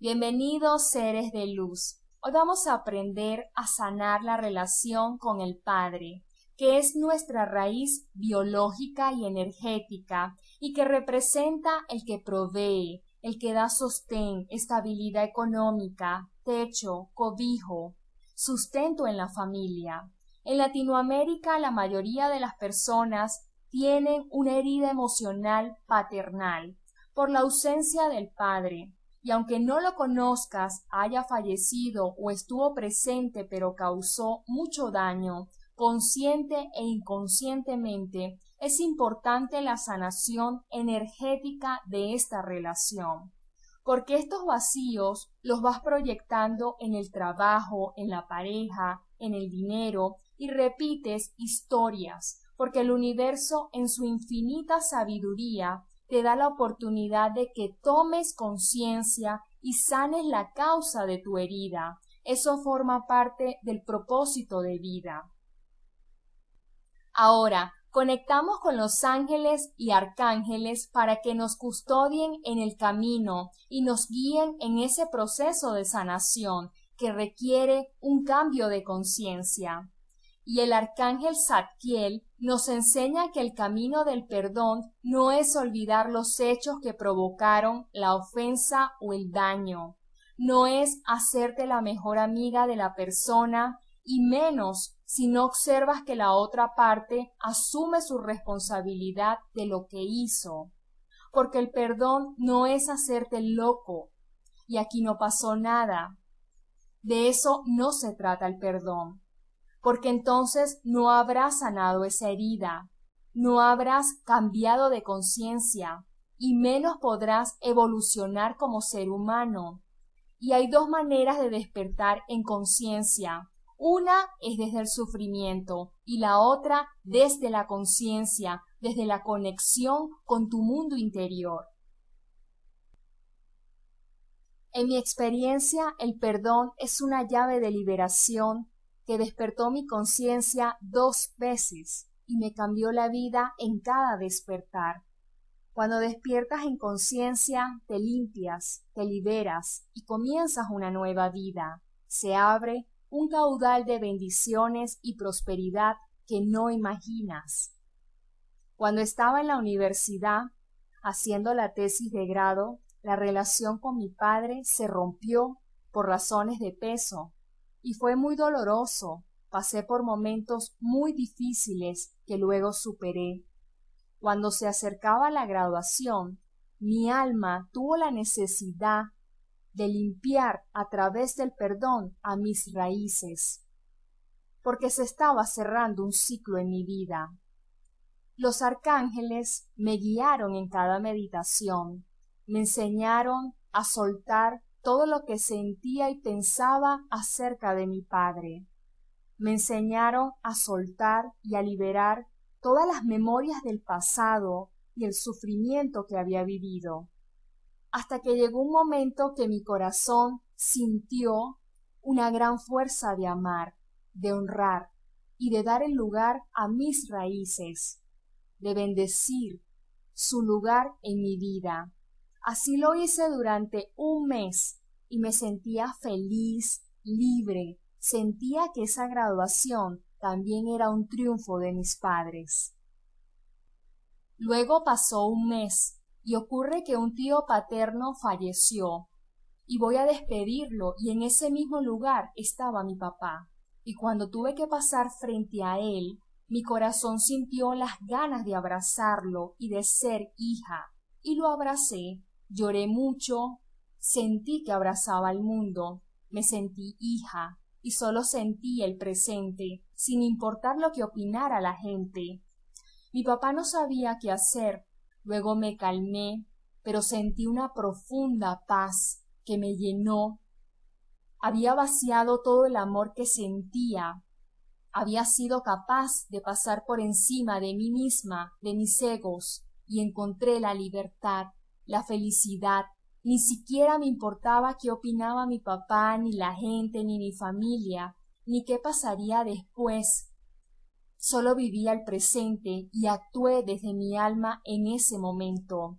Bienvenidos seres de luz. Hoy vamos a aprender a sanar la relación con el Padre, que es nuestra raíz biológica y energética y que representa el que provee, el que da sostén, estabilidad económica, techo, cobijo, sustento en la familia. En Latinoamérica la mayoría de las personas tienen una herida emocional paternal por la ausencia del padre, y aunque no lo conozcas, haya fallecido o estuvo presente pero causó mucho daño, consciente e inconscientemente, es importante la sanación energética de esta relación, porque estos vacíos los vas proyectando en el trabajo, en la pareja, en el dinero, y repites historias, porque el universo en su infinita sabiduría te da la oportunidad de que tomes conciencia y sanes la causa de tu herida. Eso forma parte del propósito de vida. Ahora, conectamos con los ángeles y arcángeles para que nos custodien en el camino y nos guíen en ese proceso de sanación que requiere un cambio de conciencia y el arcángel Zadkiel nos enseña que el camino del perdón no es olvidar los hechos que provocaron la ofensa o el daño, no es hacerte la mejor amiga de la persona y menos si no observas que la otra parte asume su responsabilidad de lo que hizo. Porque el perdón no es hacerte loco. Y aquí no pasó nada. De eso no se trata el perdón porque entonces no habrás sanado esa herida, no habrás cambiado de conciencia, y menos podrás evolucionar como ser humano. Y hay dos maneras de despertar en conciencia. Una es desde el sufrimiento y la otra desde la conciencia, desde la conexión con tu mundo interior. En mi experiencia, el perdón es una llave de liberación que despertó mi conciencia dos veces y me cambió la vida en cada despertar. Cuando despiertas en conciencia, te limpias, te liberas y comienzas una nueva vida. Se abre un caudal de bendiciones y prosperidad que no imaginas. Cuando estaba en la universidad, haciendo la tesis de grado, la relación con mi padre se rompió por razones de peso y fue muy doloroso. Pasé por momentos muy difíciles que luego superé. Cuando se acercaba la graduación, mi alma tuvo la necesidad de limpiar a través del perdón a mis raíces, porque se estaba cerrando un ciclo en mi vida. Los arcángeles me guiaron en cada meditación, me enseñaron a soltar todo lo que sentía y pensaba acerca de mi padre. Me enseñaron a soltar y a liberar todas las memorias del pasado y el sufrimiento que había vivido, hasta que llegó un momento que mi corazón sintió una gran fuerza de amar, de honrar y de dar el lugar a mis raíces, de bendecir su lugar en mi vida. Así lo hice durante un mes y me sentía feliz, libre, sentía que esa graduación también era un triunfo de mis padres. Luego pasó un mes y ocurre que un tío paterno falleció y voy a despedirlo y en ese mismo lugar estaba mi papá. Y cuando tuve que pasar frente a él, mi corazón sintió las ganas de abrazarlo y de ser hija, y lo abracé Lloré mucho, sentí que abrazaba al mundo, me sentí hija, y solo sentí el presente, sin importar lo que opinara la gente. Mi papá no sabía qué hacer, luego me calmé, pero sentí una profunda paz que me llenó. Había vaciado todo el amor que sentía, había sido capaz de pasar por encima de mí misma, de mis egos, y encontré la libertad la felicidad. Ni siquiera me importaba qué opinaba mi papá, ni la gente, ni mi familia, ni qué pasaría después. Solo vivía el presente y actué desde mi alma en ese momento.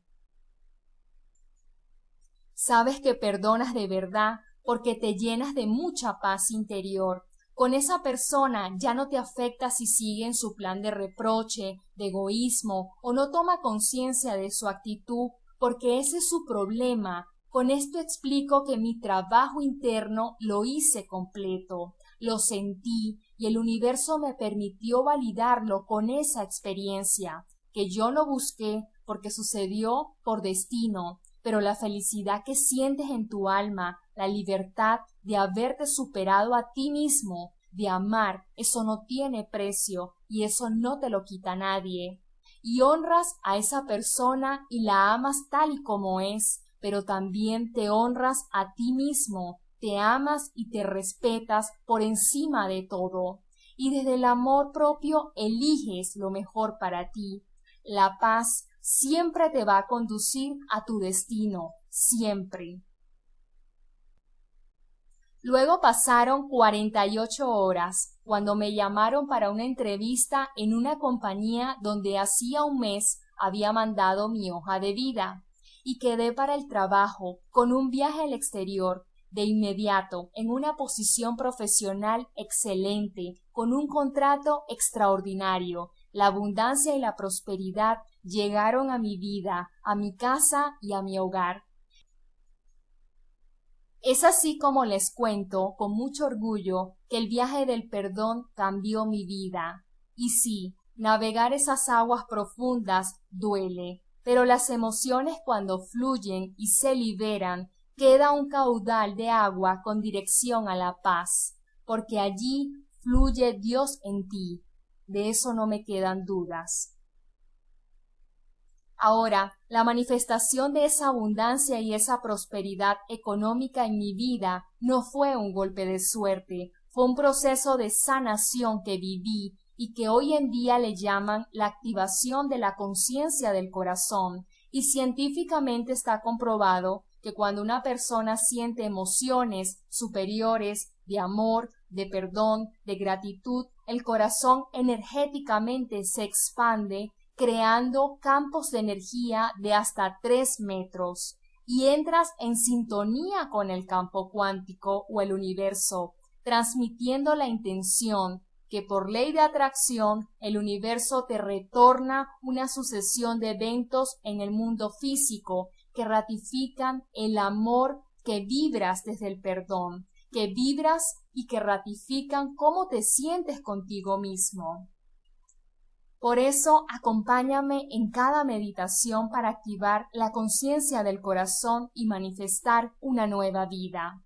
Sabes que perdonas de verdad porque te llenas de mucha paz interior. Con esa persona ya no te afecta si sigue en su plan de reproche, de egoísmo o no toma conciencia de su actitud porque ese es su problema. Con esto explico que mi trabajo interno lo hice completo, lo sentí y el universo me permitió validarlo con esa experiencia, que yo no busqué porque sucedió por destino, pero la felicidad que sientes en tu alma, la libertad de haberte superado a ti mismo, de amar, eso no tiene precio y eso no te lo quita nadie. Y honras a esa persona y la amas tal y como es, pero también te honras a ti mismo, te amas y te respetas por encima de todo. Y desde el amor propio eliges lo mejor para ti. La paz siempre te va a conducir a tu destino, siempre. Luego pasaron cuarenta y ocho horas, cuando me llamaron para una entrevista en una compañía donde hacía un mes había mandado mi hoja de vida, y quedé para el trabajo, con un viaje al exterior, de inmediato, en una posición profesional excelente, con un contrato extraordinario. La abundancia y la prosperidad llegaron a mi vida, a mi casa y a mi hogar. Es así como les cuento con mucho orgullo que el viaje del perdón cambió mi vida. Y sí, navegar esas aguas profundas duele, pero las emociones cuando fluyen y se liberan queda un caudal de agua con dirección a la paz, porque allí fluye Dios en ti. De eso no me quedan dudas. Ahora, la manifestación de esa abundancia y esa prosperidad económica en mi vida no fue un golpe de suerte, fue un proceso de sanación que viví y que hoy en día le llaman la activación de la conciencia del corazón, y científicamente está comprobado que cuando una persona siente emociones superiores de amor, de perdón, de gratitud, el corazón energéticamente se expande creando campos de energía de hasta tres metros y entras en sintonía con el campo cuántico o el universo, transmitiendo la intención que por ley de atracción el universo te retorna una sucesión de eventos en el mundo físico que ratifican el amor que vibras desde el perdón, que vibras y que ratifican cómo te sientes contigo mismo. Por eso acompáñame en cada meditación para activar la conciencia del corazón y manifestar una nueva vida.